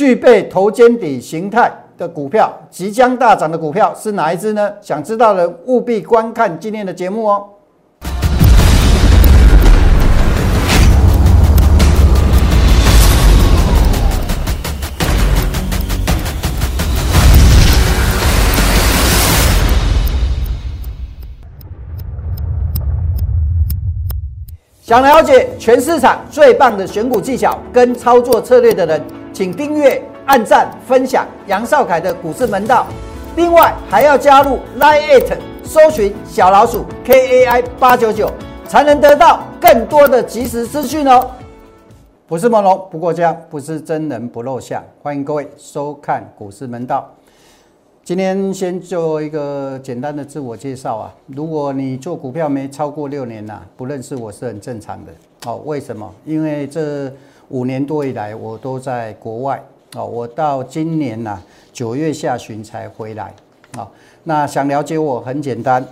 具备头肩底形态的股票，即将大涨的股票是哪一只呢？想知道的务必观看今天的节目哦。想了解全市场最棒的选股技巧跟操作策略的人，请订阅、按赞、分享杨少凯的股市门道。另外还要加入 Line It，搜寻小老鼠 KAI 八九九，才能得到更多的即时资讯哦。不是朦胧不过江，不是真人不露相。欢迎各位收看股市门道。今天先做一个简单的自我介绍啊。如果你做股票没超过六年呐，不认识我是很正常的。哦，为什么？因为这五年多以来我都在国外。哦，我到今年呐九月下旬才回来。啊，那想了解我很简单。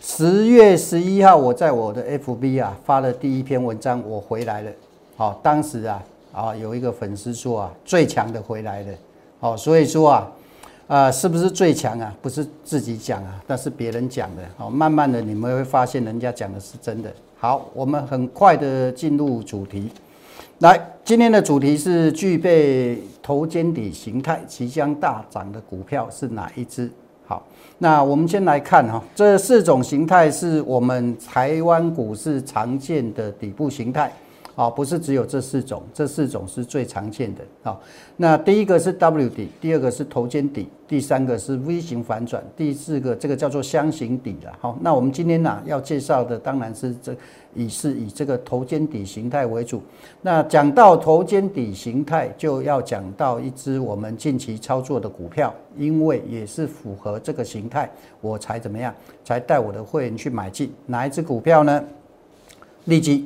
十月十一号我在我的 FB 啊发了第一篇文章，我回来了。好，当时啊啊有一个粉丝说啊最强的回来了。哦，所以说啊。啊，是不是最强啊？不是自己讲啊，那是别人讲的。好，慢慢的你们会发现人家讲的是真的。好，我们很快的进入主题。来，今天的主题是具备头肩底形态、即将大涨的股票是哪一只？好，那我们先来看哈，这四种形态是我们台湾股市常见的底部形态。啊，不是只有这四种，这四种是最常见的。好，那第一个是 W 底，第二个是头肩底，第三个是 V 型反转，第四个这个叫做箱型底的。好，那我们今天呢要介绍的当然是这以是以这个头肩底形态为主。那讲到头肩底形态，就要讲到一只我们近期操作的股票，因为也是符合这个形态，我才怎么样，才带我的会员去买进哪一只股票呢？立基。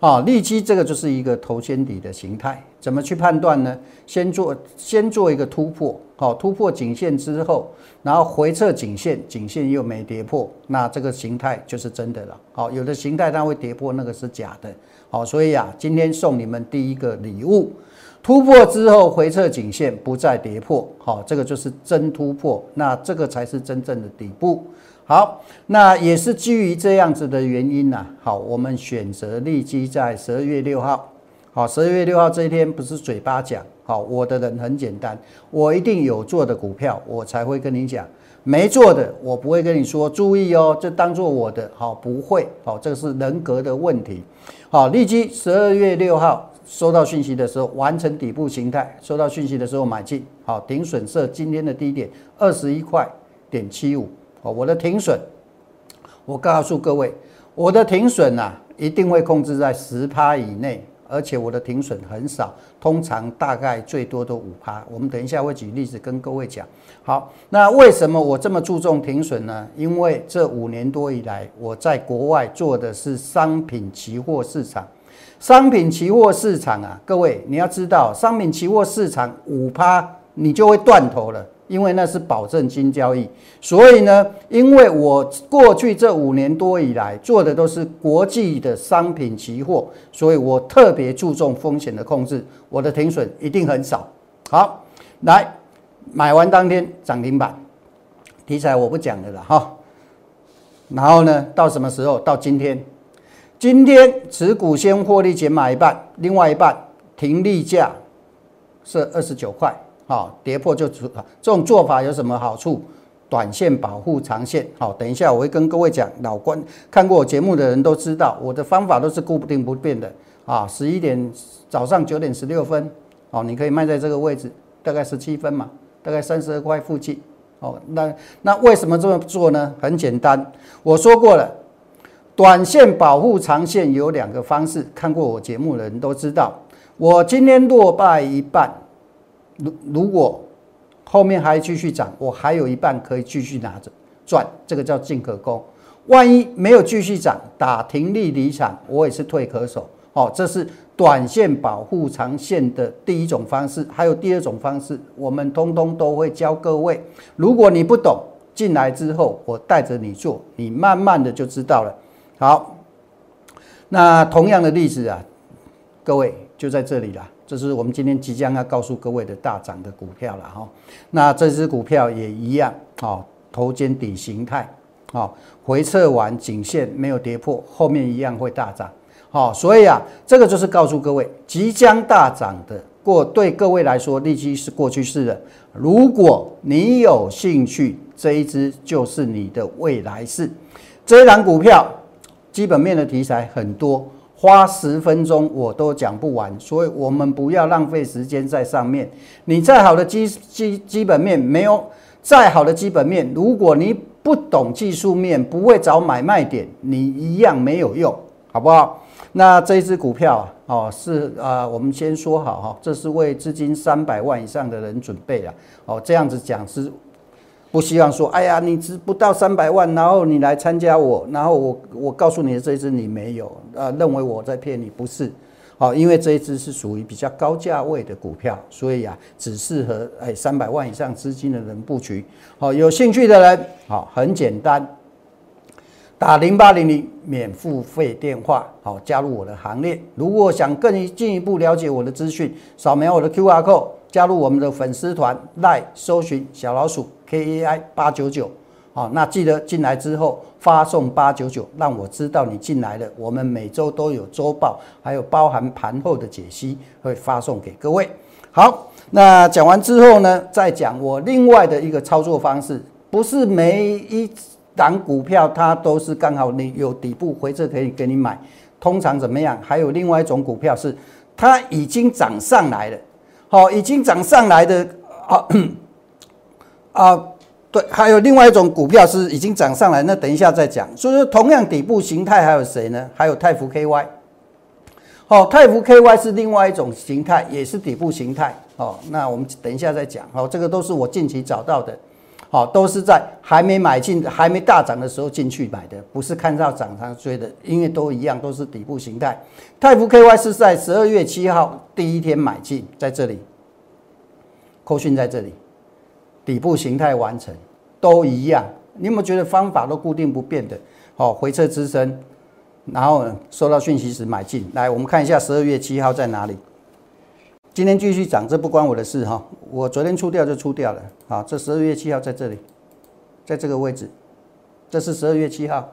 啊，利基这个就是一个头肩底的形态，怎么去判断呢？先做先做一个突破，好，突破颈线之后，然后回撤颈线，颈线又没跌破，那这个形态就是真的了。好，有的形态它会跌破，那个是假的。好，所以啊，今天送你们第一个礼物，突破之后回撤颈线不再跌破，好，这个就是真突破，那这个才是真正的底部。好，那也是基于这样子的原因呐。好，我们选择立基在十二月六号。好，十二月六号这一天不是嘴巴讲。好，我的人很简单，我一定有做的股票，我才会跟你讲。没做的，我不会跟你说。注意哦，这当做我的。好，不会。好，这个是人格的问题。好，立基十二月六号收到讯息的时候，完成底部形态。收到讯息的时候买进。好，顶损设今天的低点二十一块点七五。哦，我的停损，我告诉各位，我的停损呐，一定会控制在十趴以内，而且我的停损很少，通常大概最多都五趴。我们等一下会举例子跟各位讲。好，那为什么我这么注重停损呢？因为这五年多以来，我在国外做的是商品期货市场，商品期货市场啊，各位你要知道，商品期货市场五趴，你就会断头了。因为那是保证金交易，所以呢，因为我过去这五年多以来做的都是国际的商品期货，所以我特别注重风险的控制，我的停损一定很少。好，来买完当天涨停板，题材我不讲的了哈。然后呢，到什么时候？到今天，今天持股先获利减码一半，另外一半停利价是二十九块。好，跌破就出，这种做法有什么好处？短线保护长线。好，等一下我会跟各位讲，老观看过我节目的人都知道，我的方法都是固定不变的。啊，十一点早上九点十六分，哦，你可以卖在这个位置，大概十七分嘛，大概三十二块附近。哦，那那为什么这么做呢？很简单，我说过了，短线保护长线有两个方式，看过我节目的人都知道，我今天落败一半。如如果后面还继续涨，我还有一半可以继续拿着赚，这个叫进可攻。万一没有继续涨，打停利离场，我也是退可守。好，这是短线保护长线的第一种方式。还有第二种方式，我们通通都会教各位。如果你不懂，进来之后我带着你做，你慢慢的就知道了。好，那同样的例子啊，各位就在这里了。这是我们今天即将要告诉各位的大涨的股票了哈。那这只股票也一样，哦，头肩底形态，哦，回撤完颈线没有跌破，后面一样会大涨。好，所以啊，这个就是告诉各位，即将大涨的过，对各位来说，利基是过去式的。如果你有兴趣，这一只就是你的未来式。这一档股票基本面的题材很多，花十分钟我都讲不完，所以我们不要浪费时间在上面。你再好的基基基本面没有，再好的基本面，如果你不懂技术面，不会找买卖点，你一样没有用，好不好？那这一只股票啊，哦，是啊，我们先说好哈，这是为资金三百万以上的人准备的哦。这样子讲是不希望说，哎呀，你只不到三百万，然后你来参加我，然后我我告诉你的这一支你没有，呃，认为我在骗你，不是，好，因为这一支是属于比较高价位的股票，所以啊，只适合哎三百万以上资金的人布局。好，有兴趣的人，好，很简单。打零八零零免付费电话，好加入我的行列。如果想更进一步了解我的资讯，扫描我的 Q R code，加入我们的粉丝团，来搜寻小老鼠 K A I 八九九，好，那记得进来之后发送八九九，让我知道你进来了。我们每周都有周报，还有包含盘后的解析会发送给各位。好，那讲完之后呢，再讲我另外的一个操作方式，不是每一。档股票它都是刚好你有底部回撤可以给你买，通常怎么样？还有另外一种股票是它已经涨上来了，好，已经涨上来的啊啊，对，还有另外一种股票是已经涨上来，那等一下再讲。所以说，同样底部形态还有谁呢？还有泰福 KY，好，泰福 KY 是另外一种形态，也是底部形态，哦，那我们等一下再讲，好，这个都是我近期找到的。好，都是在还没买进、还没大涨的时候进去买的，不是看到涨上追的，因为都一样，都是底部形态。泰福 KY 是在十二月七号第一天买进，在这里，扣讯在这里，底部形态完成，都一样。你有没有觉得方法都固定不变的？好，回撤支撑，然后收到讯息时买进。来，我们看一下十二月七号在哪里。今天继续涨，这不关我的事哈。我昨天出掉就出掉了。好，这十二月七号在这里，在这个位置，这是十二月七号。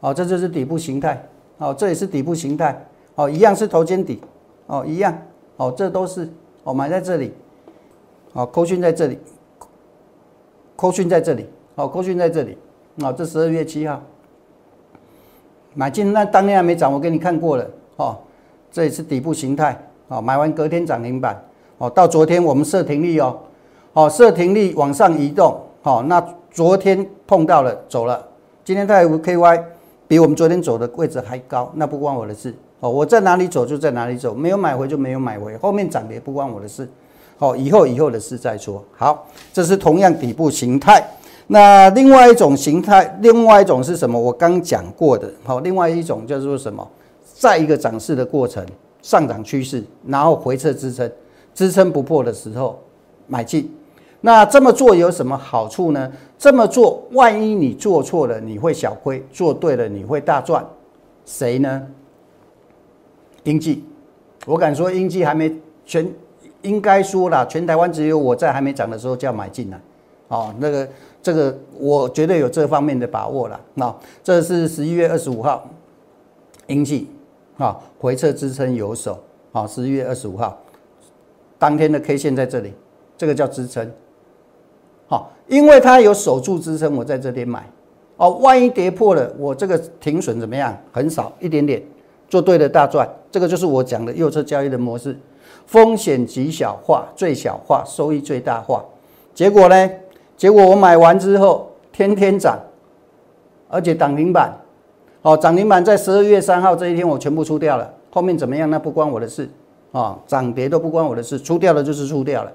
好，这就是底部形态。好，这也是底部形态。好，一样是头肩底。哦，一样。哦，这都是哦，买在这里。好，扣讯在这里，扣讯在这里。哦，扣讯在这里。好，这十二月七号买进，那当天还没涨，我给你看过了。哦，这也是底部形态。哦，买完隔天涨停板，哦，到昨天我们设停利哦，哦，设停利往上移动，好，那昨天碰到了走了，今天太湖 KY 比我们昨天走的位置还高，那不关我的事，哦，我在哪里走就在哪里走，没有买回就没有买回，后面涨跌不关我的事，好，以后以后的事再说。好，这是同样底部形态，那另外一种形态，另外一种是什么？我刚讲过的，好，另外一种叫做什么？在一个涨势的过程。上涨趋势，然后回撤支撑，支撑不破的时候买进。那这么做有什么好处呢？这么做，万一你做错了，你会小亏；做对了，你会大赚。谁呢？英记，我敢说，英记还没全，应该说啦，全台湾只有我在还没涨的时候就要买进了。哦，那个这个，我绝对有这方面的把握了。那这是十一月二十五号，英记。啊，回撤支撑有手，啊，十一月二十五号，当天的 K 线在这里，这个叫支撑，好，因为它有守住支撑，我在这边买，哦，万一跌破了，我这个停损怎么样？很少，一点点，做对了大赚，这个就是我讲的右侧交易的模式，风险极小化，最小化，收益最大化，结果呢？结果我买完之后，天天涨，而且涨停板。哦，涨停板在十二月三号这一天我全部出掉了，后面怎么样那不关我的事啊，涨跌都不关我的事，出掉了就是出掉了，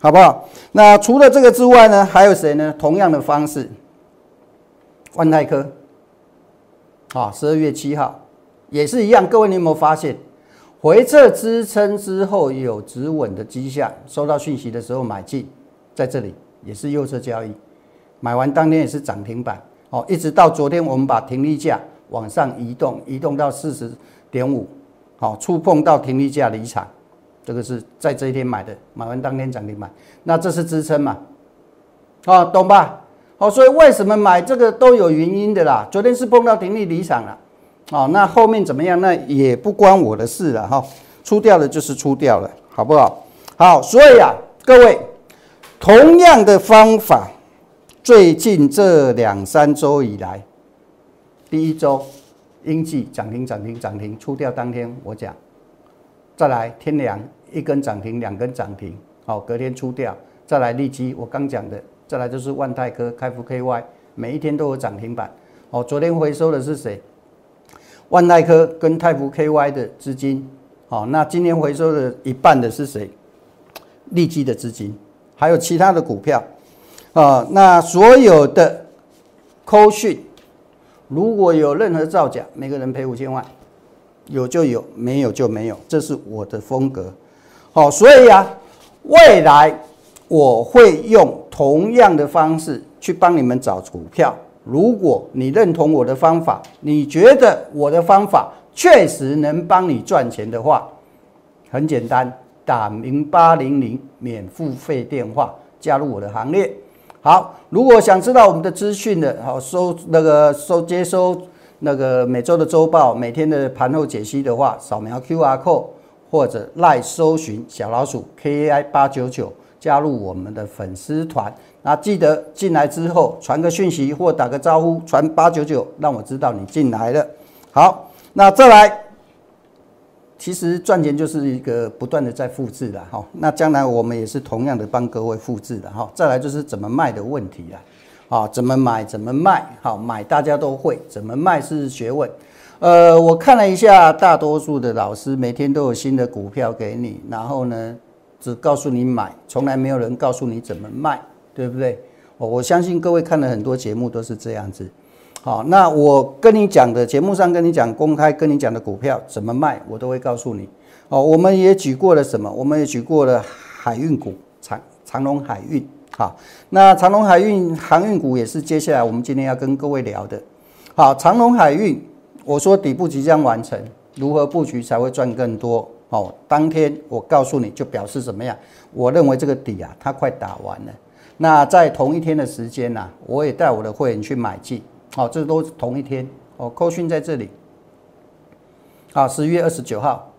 好不好？那除了这个之外呢，还有谁呢？同样的方式，万泰科，啊，十二月七号也是一样，各位你有没有发现，回撤支撑之后有止稳的迹象，收到讯息的时候买进，在这里也是右侧交易，买完当天也是涨停板，哦，一直到昨天我们把停利价。往上移动，移动到四十点五，好，触碰到停利价离场，这个是在这一天买的，买完当天涨停板，那这是支撑嘛？哦，懂吧？好，所以为什么买这个都有原因的啦。昨天是碰到停利离场了，哦，那后面怎么样？那也不关我的事了哈。出掉了就是出掉了，好不好？好，所以啊，各位，同样的方法，最近这两三周以来，第一周。英记涨停涨停涨停出掉当天我讲，再来天良一根涨停两根涨停，好隔天出掉，再来利基我刚讲的，再来就是万泰科开福 KY 每一天都有涨停板，哦昨天回收的是谁？万泰科跟泰福 KY 的资金，好那今年回收的一半的是谁？利基的资金，还有其他的股票，啊那所有的扣讯。如果有任何造假，每个人赔五千万，有就有，没有就没有，这是我的风格。好，所以啊，未来我会用同样的方式去帮你们找股票。如果你认同我的方法，你觉得我的方法确实能帮你赚钱的话，很简单，打零八零零免付费电话加入我的行列。好，如果想知道我们的资讯的，好收那个收接收那个每周的周报、每天的盘后解析的话，扫描 Q R code 或者赖搜寻小老鼠 K A I 八九九，加入我们的粉丝团。那记得进来之后传个讯息或打个招呼，传八九九，让我知道你进来了。好，那再来。其实赚钱就是一个不断的在复制的哈，那将来我们也是同样的帮各位复制的哈。再来就是怎么卖的问题了，啊，怎么买怎么卖，好买大家都会，怎么卖是学问。呃，我看了一下，大多数的老师每天都有新的股票给你，然后呢只告诉你买，从来没有人告诉你怎么卖，对不对？我我相信各位看了很多节目都是这样子。好，那我跟你讲的节目上跟你讲公开跟你讲的股票怎么卖，我都会告诉你。哦，我们也举过了什么？我们也举过了海运股长长隆海运。好，那长隆海运航运股也是接下来我们今天要跟各位聊的。好，长隆海运，我说底部即将完成，如何布局才会赚更多？哦，当天我告诉你就表示怎么样？我认为这个底啊，它快打完了。那在同一天的时间呢，我也带我的会员去买进。好，这都是同一天哦。扣讯在这里，好，十月二十九号，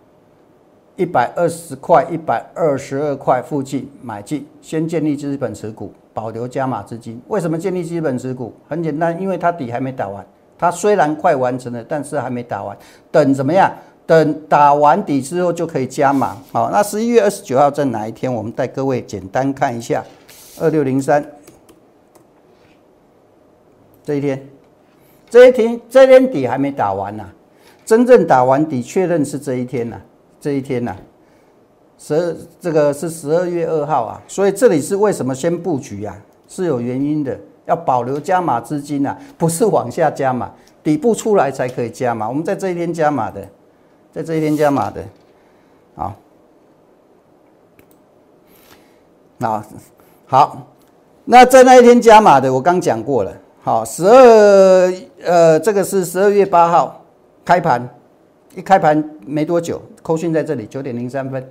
一百二十块、一百二十二块附近买进，先建立资本持股，保留加码资金。为什么建立资本持股？很简单，因为它底还没打完。它虽然快完成了，但是还没打完。等怎么样？等打完底之后就可以加码。好，那十一月二十九号在哪一天？我们带各位简单看一下，二六零三这一天。这一天，这天底还没打完呢，真正打完底，确认是这一天呢，这一天呢，十二这个是十二月二号啊，所以这里是为什么先布局啊？是有原因的，要保留加码资金啊，不是往下加码，底部出来才可以加码。我们在这一天加码的，在这一天加码的，好，好，好，那在那一天加码的，我刚讲过了。好，十二呃，这个是十二月八号开盘，一开盘没多久，扣讯在这里九点零三分，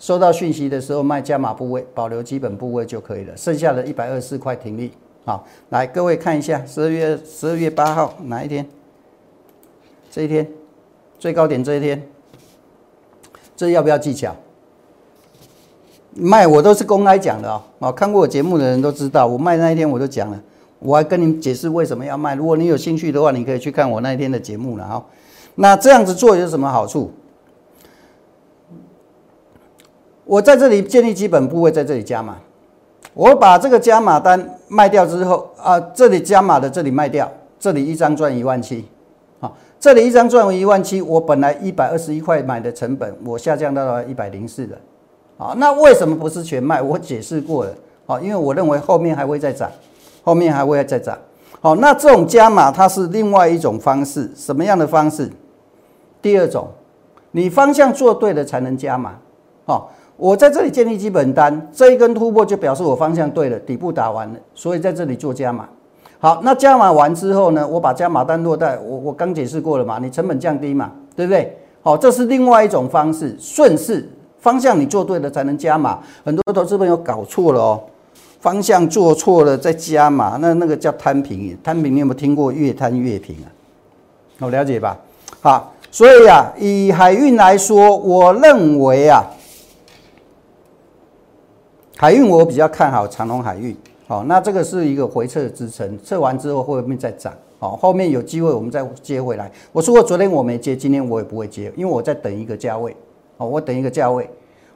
收到讯息的时候卖加码部位，保留基本部位就可以了，剩下的一百二十四块停利。好，来各位看一下，十二月十二月八号哪一天？这一天。最高点这一天，这要不要技巧？卖我都是公开讲的哦，哦，看过我节目的人都知道，我卖那一天我都讲了。我还跟你解释为什么要卖。如果你有兴趣的话，你可以去看我那一天的节目了哈。那这样子做有什么好处？我在这里建立基本部位，在这里加码。我把这个加码单卖掉之后啊，这里加码的这里卖掉，这里一张赚一万七。这里一张赚一万七，我本来一百二十一块买的成本，我下降到了一百零四了。好，那为什么不是全卖？我解释过了。好，因为我认为后面还会再涨。后面还会再涨，好，那这种加码它是另外一种方式，什么样的方式？第二种，你方向做对了才能加码，好，我在这里建立基本单，这一根突破就表示我方向对了，底部打完了，所以在这里做加码。好，那加码完之后呢，我把加码单落袋，我我刚解释过了嘛，你成本降低嘛，对不对？好，这是另外一种方式，顺势方向你做对了才能加码。很多投资朋友搞错了哦，方向做错了再加码，那那个叫摊平。摊平你有没有听过越摊越平啊？我了解吧？好，所以啊，以海运来说，我认为啊，海运我比较看好长隆海运。好，那这个是一个回撤的支撑，测完之后会不会再涨？好，后面有机会我们再接回来。我说过昨天我没接，今天我也不会接，因为我在等一个价位。好，我等一个价位。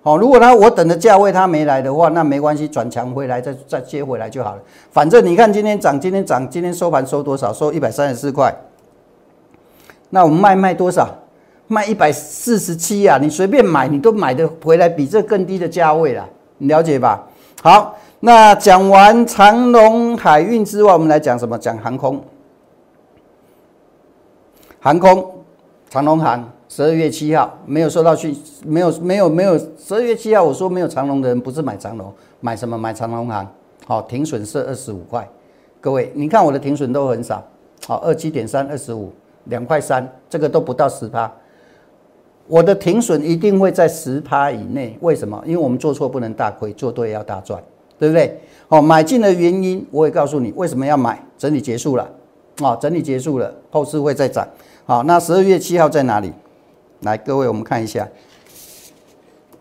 好，如果他我等的价位他没来的话，那没关系，转强回来再再接回来就好了。反正你看今天涨，今天涨，今天收盘收多少？收一百三十四块。那我们卖卖多少？卖一百四十七啊！你随便买，你都买的回来比这更低的价位了，你了解吧？好，那讲完长隆海运之外，我们来讲什么？讲航空。航空，长龙航，十二月七号没有收到讯，没有没有没有，十二月七号我说没有长龙的人不是买长龙，买什么买长龙航？好，停损是二十五块，各位你看我的停损都很少，好，二七点三，二十五，两块三，这个都不到十趴，我的停损一定会在十趴以内，为什么？因为我们做错不能大亏，做对要大赚，对不对？好，买进的原因我也告诉你为什么要买，整理结束了，啊，整理结束了，后市会再涨。好，那十二月七号在哪里？来，各位，我们看一下，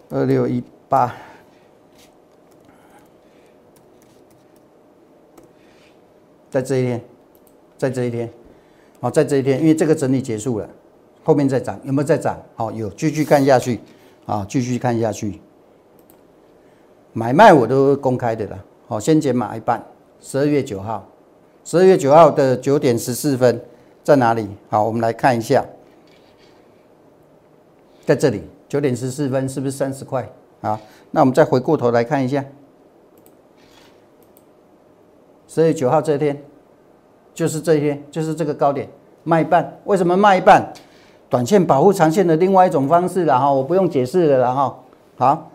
二六一八，在这一天，在这一天，好，在这一天，因为这个整理结束了，后面再涨，有没有再涨？好，有，继续看下去，啊，继续看下去，买卖我都公开的了，好，先减码一半，十二月九号，十二月九号的九点十四分。在哪里？好，我们来看一下，在这里九点十四分，是不是三十块？好，那我们再回过头来看一下，十二月九号这一天，就是这一天，就是这个高点卖一半。为什么卖一半？短线保护长线的另外一种方式了哈，我不用解释了了哈。好，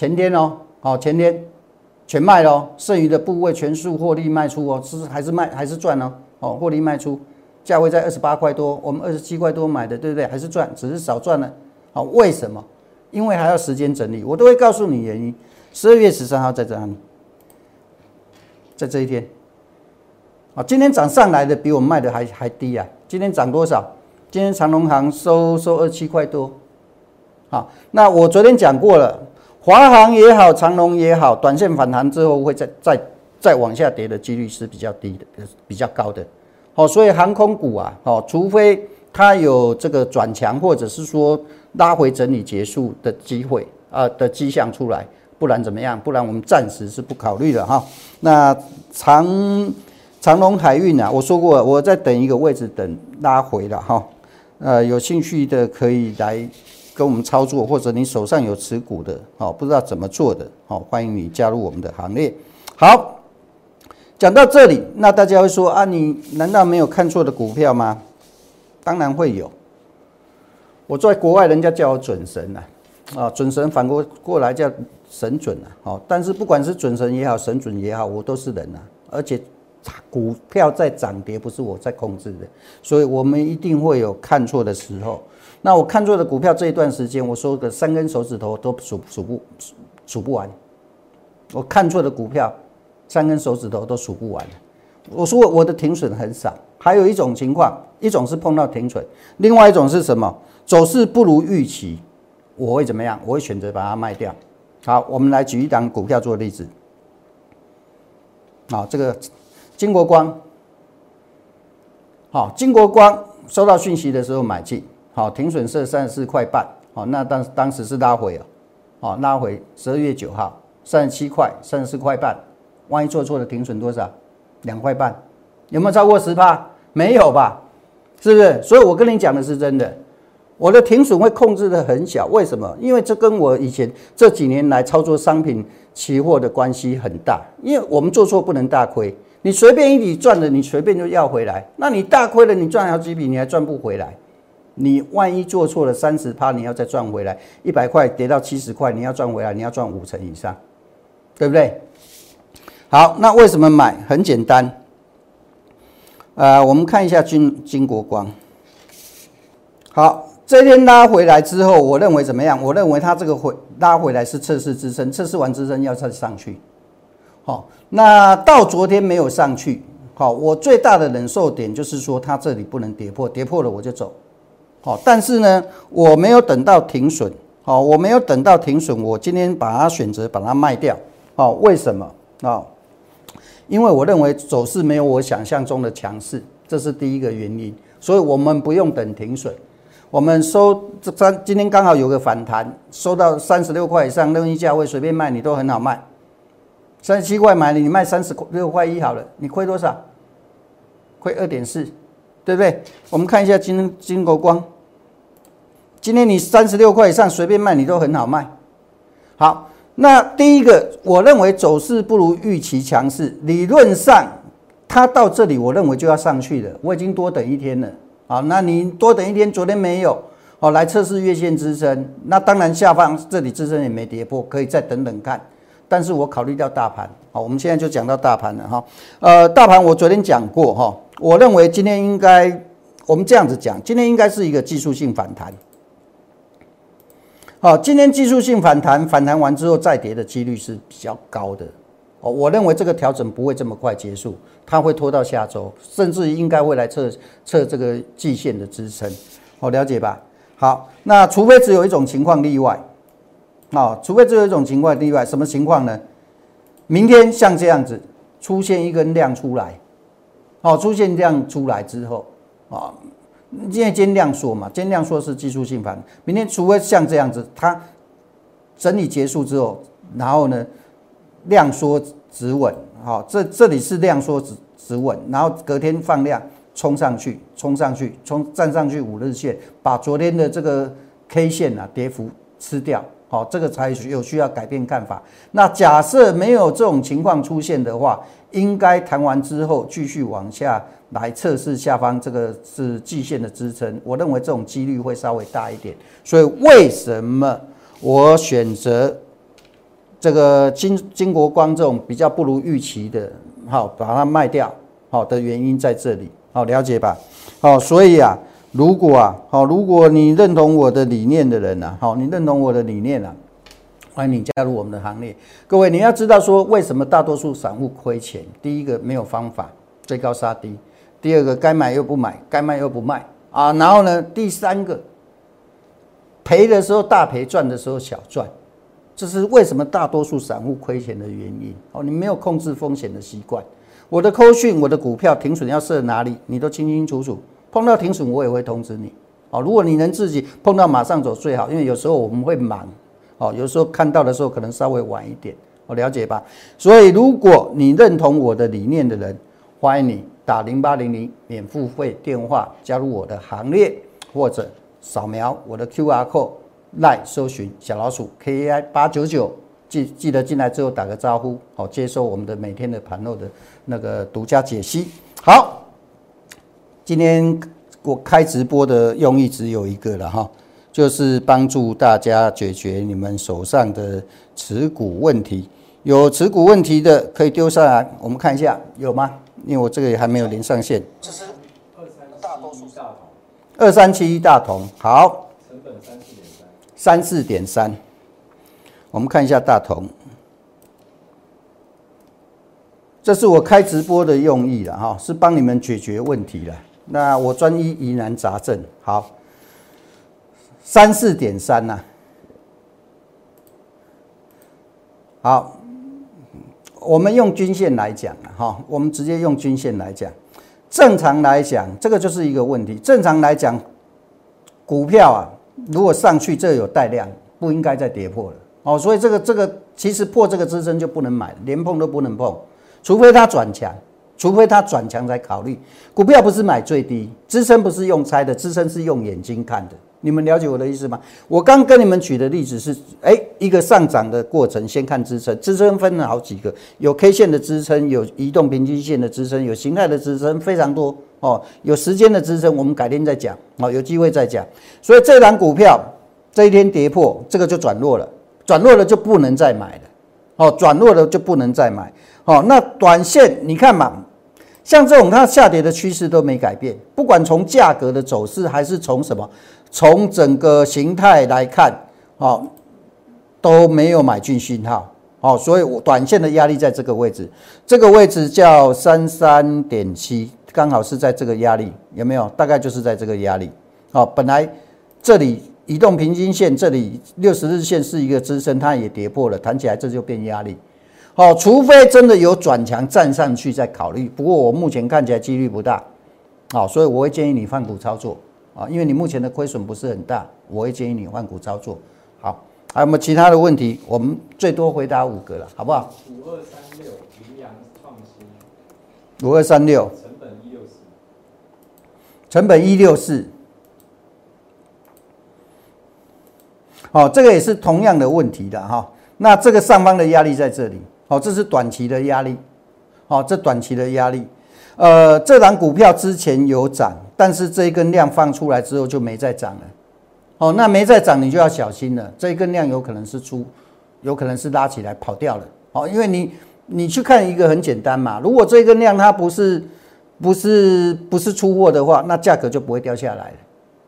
前天哦，好前天。全卖了，剩余的部位全数获利卖出哦，是还是卖还是赚呢？哦，获利卖出，价位在二十八块多，我们二十七块多买的，对不对？还是赚，只是少赚了。好，为什么？因为还要时间整理，我都会告诉你原因。十二月十三号在这里，在这一天，啊，今天涨上来的比我们卖的还还低啊！今天涨多少？今天长隆行收收二七块多。好，那我昨天讲过了。华航也好，长龙也好，短线反弹之后会再再再往下跌的几率是比较低的，比较高的。好，所以航空股啊，哦，除非它有这个转强，或者是说拉回整理结束的机会啊的迹象出来，不然怎么样？不然我们暂时是不考虑的哈。那长长龙海运啊，我说过我在等一个位置等拉回了哈。呃，有兴趣的可以来。跟我们操作，或者你手上有持股的，好，不知道怎么做的，好，欢迎你加入我们的行列。好，讲到这里，那大家会说啊，你难道没有看错的股票吗？当然会有。我在国外，人家叫我准神呐，啊，准神反过过来叫神准啊，好，但是不管是准神也好，神准也好，我都是人啊，而且股票在涨跌不是我在控制的，所以我们一定会有看错的时候。那我看错的股票这一段时间，我说的三根手指头都数数不数不完。我看错的股票，三根手指头都数不完。我说我的停损很少。还有一种情况，一种是碰到停损，另外一种是什么？走势不如预期，我会怎么样？我会选择把它卖掉。好，我们来举一档股票做例子。好，这个金国光。好，金国光收到讯息的时候买进。好，停损设三十四块半。好，那当当时是拉回哦，好拉回十二月九号三十七块，三十四块半。万一做错了，停损多少？两块半，有没有超过十帕？没有吧？是不是？所以我跟你讲的是真的，我的停损会控制的很小。为什么？因为这跟我以前这几年来操作商品期货的关系很大。因为我们做错不能大亏，你随便一笔赚了，你随便就要回来。那你大亏了，你赚好几笔，你还赚不回来。你万一做错了三十趴，你要再赚回来一百块跌到七十块，你要赚回来，你要赚五成以上，对不对？好，那为什么买？很简单，呃，我们看一下金金国光，好，这天拉回来之后，我认为怎么样？我认为它这个回拉回来是测试支撑，测试完支撑要再上去。好，那到昨天没有上去。好，我最大的忍受点就是说它这里不能跌破，跌破了我就走。好，但是呢，我没有等到停损。好，我没有等到停损，我今天把它选择把它卖掉。好，为什么？啊，因为我认为走势没有我想象中的强势，这是第一个原因。所以我们不用等停损，我们收这三今天刚好有个反弹，收到三十六块以上，任意价位随便卖你都很好卖。三十七块买了，你卖三十六块一好了，你亏多少？亏二点四，对不对？我们看一下金金国光，今天你三十六块以上随便卖，你都很好卖。好，那第一个，我认为走势不如预期强势，理论上它到这里，我认为就要上去了。我已经多等一天了，好，那你多等一天，昨天没有，好来测试月线支撑，那当然下方这里支撑也没跌破，可以再等等看。但是我考虑到大盘，好，我们现在就讲到大盘了哈。呃，大盘我昨天讲过哈，我认为今天应该，我们这样子讲，今天应该是一个技术性反弹。好，今天技术性反弹，反弹完之后再跌的几率是比较高的。哦，我认为这个调整不会这么快结束，它会拖到下周，甚至应该会来测测这个季线的支撑。好，了解吧？好，那除非只有一种情况例外。啊，除非只有一种情况例外，什么情况呢？明天像这样子出现一根量出来，好，出现量出来之后，啊，因为今天量缩嘛，今天量缩是技术性盘，明天除非像这样子，它整理结束之后，然后呢，量缩止稳，好，这这里是量缩止止稳，然后隔天放量冲上去，冲上去，冲站上去五日线，把昨天的这个 K 线啊跌幅吃掉。好，这个才有需要改变看法。那假设没有这种情况出现的话，应该谈完之后继续往下来测试下方这个是季线的支撑。我认为这种几率会稍微大一点。所以为什么我选择这个金金国光这种比较不如预期的，好把它卖掉，好的原因在这里。好，了解吧？好，所以啊。如果啊，好，如果你认同我的理念的人呐，好，你认同我的理念啊，欢迎你加入我们的行列。各位，你要知道说，为什么大多数散户亏钱？第一个没有方法，追高杀低；第二个该买又不买，该卖又不卖啊。然后呢，第三个赔的时候大赔，赚的时候小赚，这是为什么大多数散户亏钱的原因。哦，你没有控制风险的习惯。我的扣讯，我的股票停损要设哪里，你都清清楚楚。碰到停损，我也会通知你。哦，如果你能自己碰到马上走最好，因为有时候我们会忙。哦，有时候看到的时候可能稍微晚一点，我了解吧。所以，如果你认同我的理念的人，欢迎你打零八零零免付费电话加入我的行列，或者扫描我的 Q R code 来搜寻小老鼠 K A I 八九九，记记得进来之后打个招呼，好接受我们的每天的盘后的那个独家解析。好。今天我开直播的用意只有一个了哈，就是帮助大家解决你们手上的持股问题。有持股问题的可以丢上来，我们看一下有吗？因为我这个也还没有连上线。这是二三大多数大同，二三七一大同好。成本三四点三，三四点三。我们看一下大同，这是我开直播的用意了哈，是帮你们解决问题了。那我专一疑难杂症，好，三四点三呐，好，我们用均线来讲啊，哈，我们直接用均线来讲，正常来讲，这个就是一个问题。正常来讲，股票啊，如果上去这有带量，不应该再跌破了，哦，所以这个这个其实破这个支撑就不能买，连碰都不能碰，除非它转强。除非它转强才考虑，股票不是买最低，支撑不是用猜的，支撑是用眼睛看的。你们了解我的意思吗？我刚跟你们举的例子是，哎，一个上涨的过程，先看支撑，支撑分了好几个，有 K 线的支撑，有移动平均线的支撑，有形态的支撑，非常多哦。有时间的支撑，我们改天再讲哦，有机会再讲。所以这档股票这一天跌破，这个就转弱了，转弱了就不能再买了，哦，转弱了就不能再买，哦，那短线你看嘛。像这种它下跌的趋势都没改变，不管从价格的走势还是从什么，从整个形态来看，哦，都没有买进信号，哦，所以我短线的压力在这个位置，这个位置叫三三点七，刚好是在这个压力，有没有？大概就是在这个压力，哦，本来这里移动平均线，这里六十日线是一个支撑，它也跌破了，弹起来这就变压力，好，除非真的有转强站上去再考虑，不过我目前看起来几率不大，好，所以我会建议你换股操作。啊，因为你目前的亏损不是很大，我会建议你换股操作。好，还有没有其他的问题？我们最多回答五个了，好不好？五二三六，羚羊创新。五二三六，成本一六四。成本一六四。好，这个也是同样的问题的哈。那这个上方的压力在这里，好，这是短期的压力。好，这短期的压力。呃，这档股票之前有涨，但是这一根量放出来之后就没再涨了。哦，那没再涨，你就要小心了。这一根量有可能是出，有可能是拉起来跑掉了。哦，因为你你去看一个很简单嘛，如果这一根量它不是不是不是出货的话，那价格就不会掉下来了。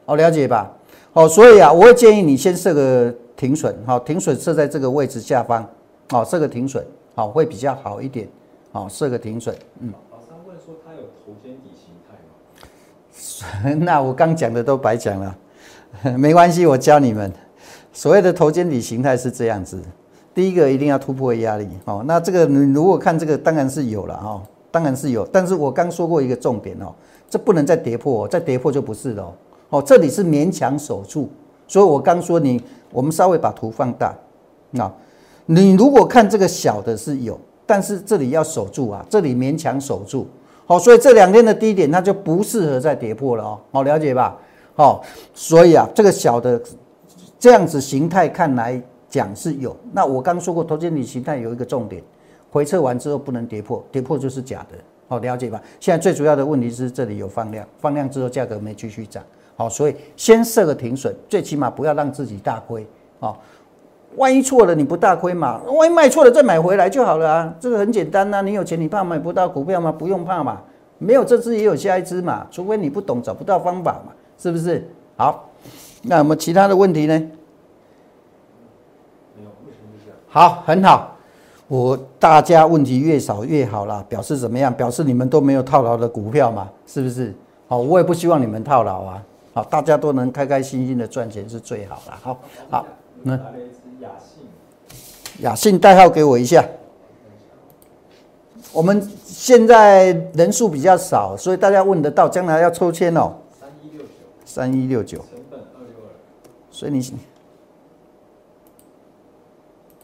哦，了解吧？哦，所以啊，我会建议你先设个停损，好，停损设在这个位置下方，好，设个停损，好，会比较好一点。好，设个停损，嗯。老师问说他有头肩底形态吗 那我刚讲的都白讲了，没关系，我教你们。所谓的头肩底形态是这样子，第一个一定要突破压力哦。那这个你如果看这个，当然是有了哦，当然是有。但是我刚说过一个重点哦，这不能再跌破，再跌破就不是了哦。这里是勉强守住，所以我刚说你，我们稍微把图放大，那你如果看这个小的是有，但是这里要守住啊，这里勉强守住。好，所以这两天的低点它就不适合再跌破了哦。好，了解吧？好，所以啊，这个小的这样子形态看来讲是有。那我刚说过，头肩底形态有一个重点，回撤完之后不能跌破，跌破就是假的。好，了解吧？现在最主要的问题是这里有放量，放量之后价格没继续涨。好，所以先设个停损，最起码不要让自己大亏。好。万一错了，你不大亏嘛？万一卖错了再买回来就好了啊！这个很简单呐。你有钱，你怕买不到股票吗？不用怕嘛。没有这只也有下一只嘛。除非你不懂，找不到方法嘛，是不是？好，那我们其他的问题呢？好，很好。我大家问题越少越好啦，表示怎么样？表示你们都没有套牢的股票嘛，是不是？好，我也不希望你们套牢啊。好，大家都能开开心心的赚钱是最好了。好，好，那。雅信雅信代号给我一下。我们现在人数比较少，所以大家问得到，将来要抽签哦。三一六九。三一六九。成本二六二。所以你，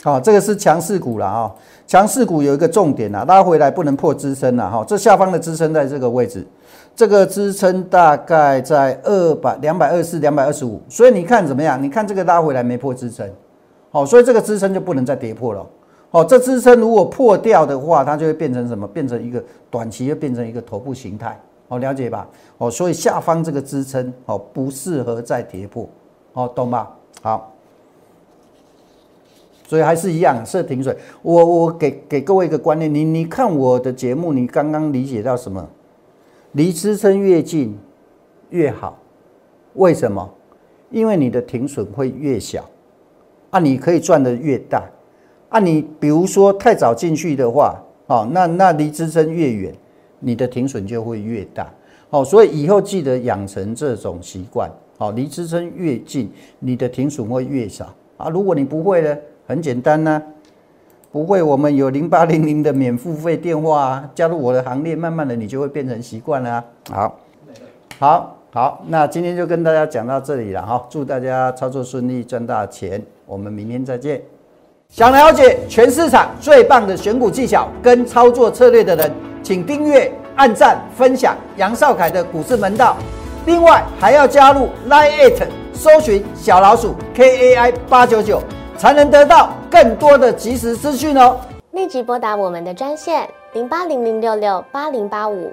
好，这个是强势股了啊。强势股有一个重点啊，拉回来不能破支撑了哈。这下方的支撑在这个位置，这个支撑大概在二百两百二四两百二十五。所以你看怎么样？你看这个拉回来没破支撑。好，所以这个支撑就不能再跌破了。好，这支撑如果破掉的话，它就会变成什么？变成一个短期，又变成一个头部形态。好，了解吧？哦，所以下方这个支撑，哦，不适合再跌破。哦，懂吧？好，所以还是一样设停损。我我给给各位一个观念，你你看我的节目，你刚刚理解到什么？离支撑越近越好。为什么？因为你的停损会越小。啊，你可以赚的越大，啊，你比如说太早进去的话，哦，那那离支撑越远，你的停损就会越大，哦，所以以后记得养成这种习惯，哦，离支撑越近，你的停损会越少，啊，如果你不会呢，很简单呐，不会，我们有零八零零的免付费电话啊，加入我的行列，慢慢的你就会变成习惯了，好，好。好，那今天就跟大家讲到这里了哈，祝大家操作顺利，赚大钱。我们明天再见。想了解全市场最棒的选股技巧跟操作策略的人，请订阅、按赞、分享杨少凯的股市门道。另外还要加入 Line It，搜寻小老鼠 KAI 八九九，才能得到更多的即时资讯哦。立即拨打我们的专线零八零零六六八零八五。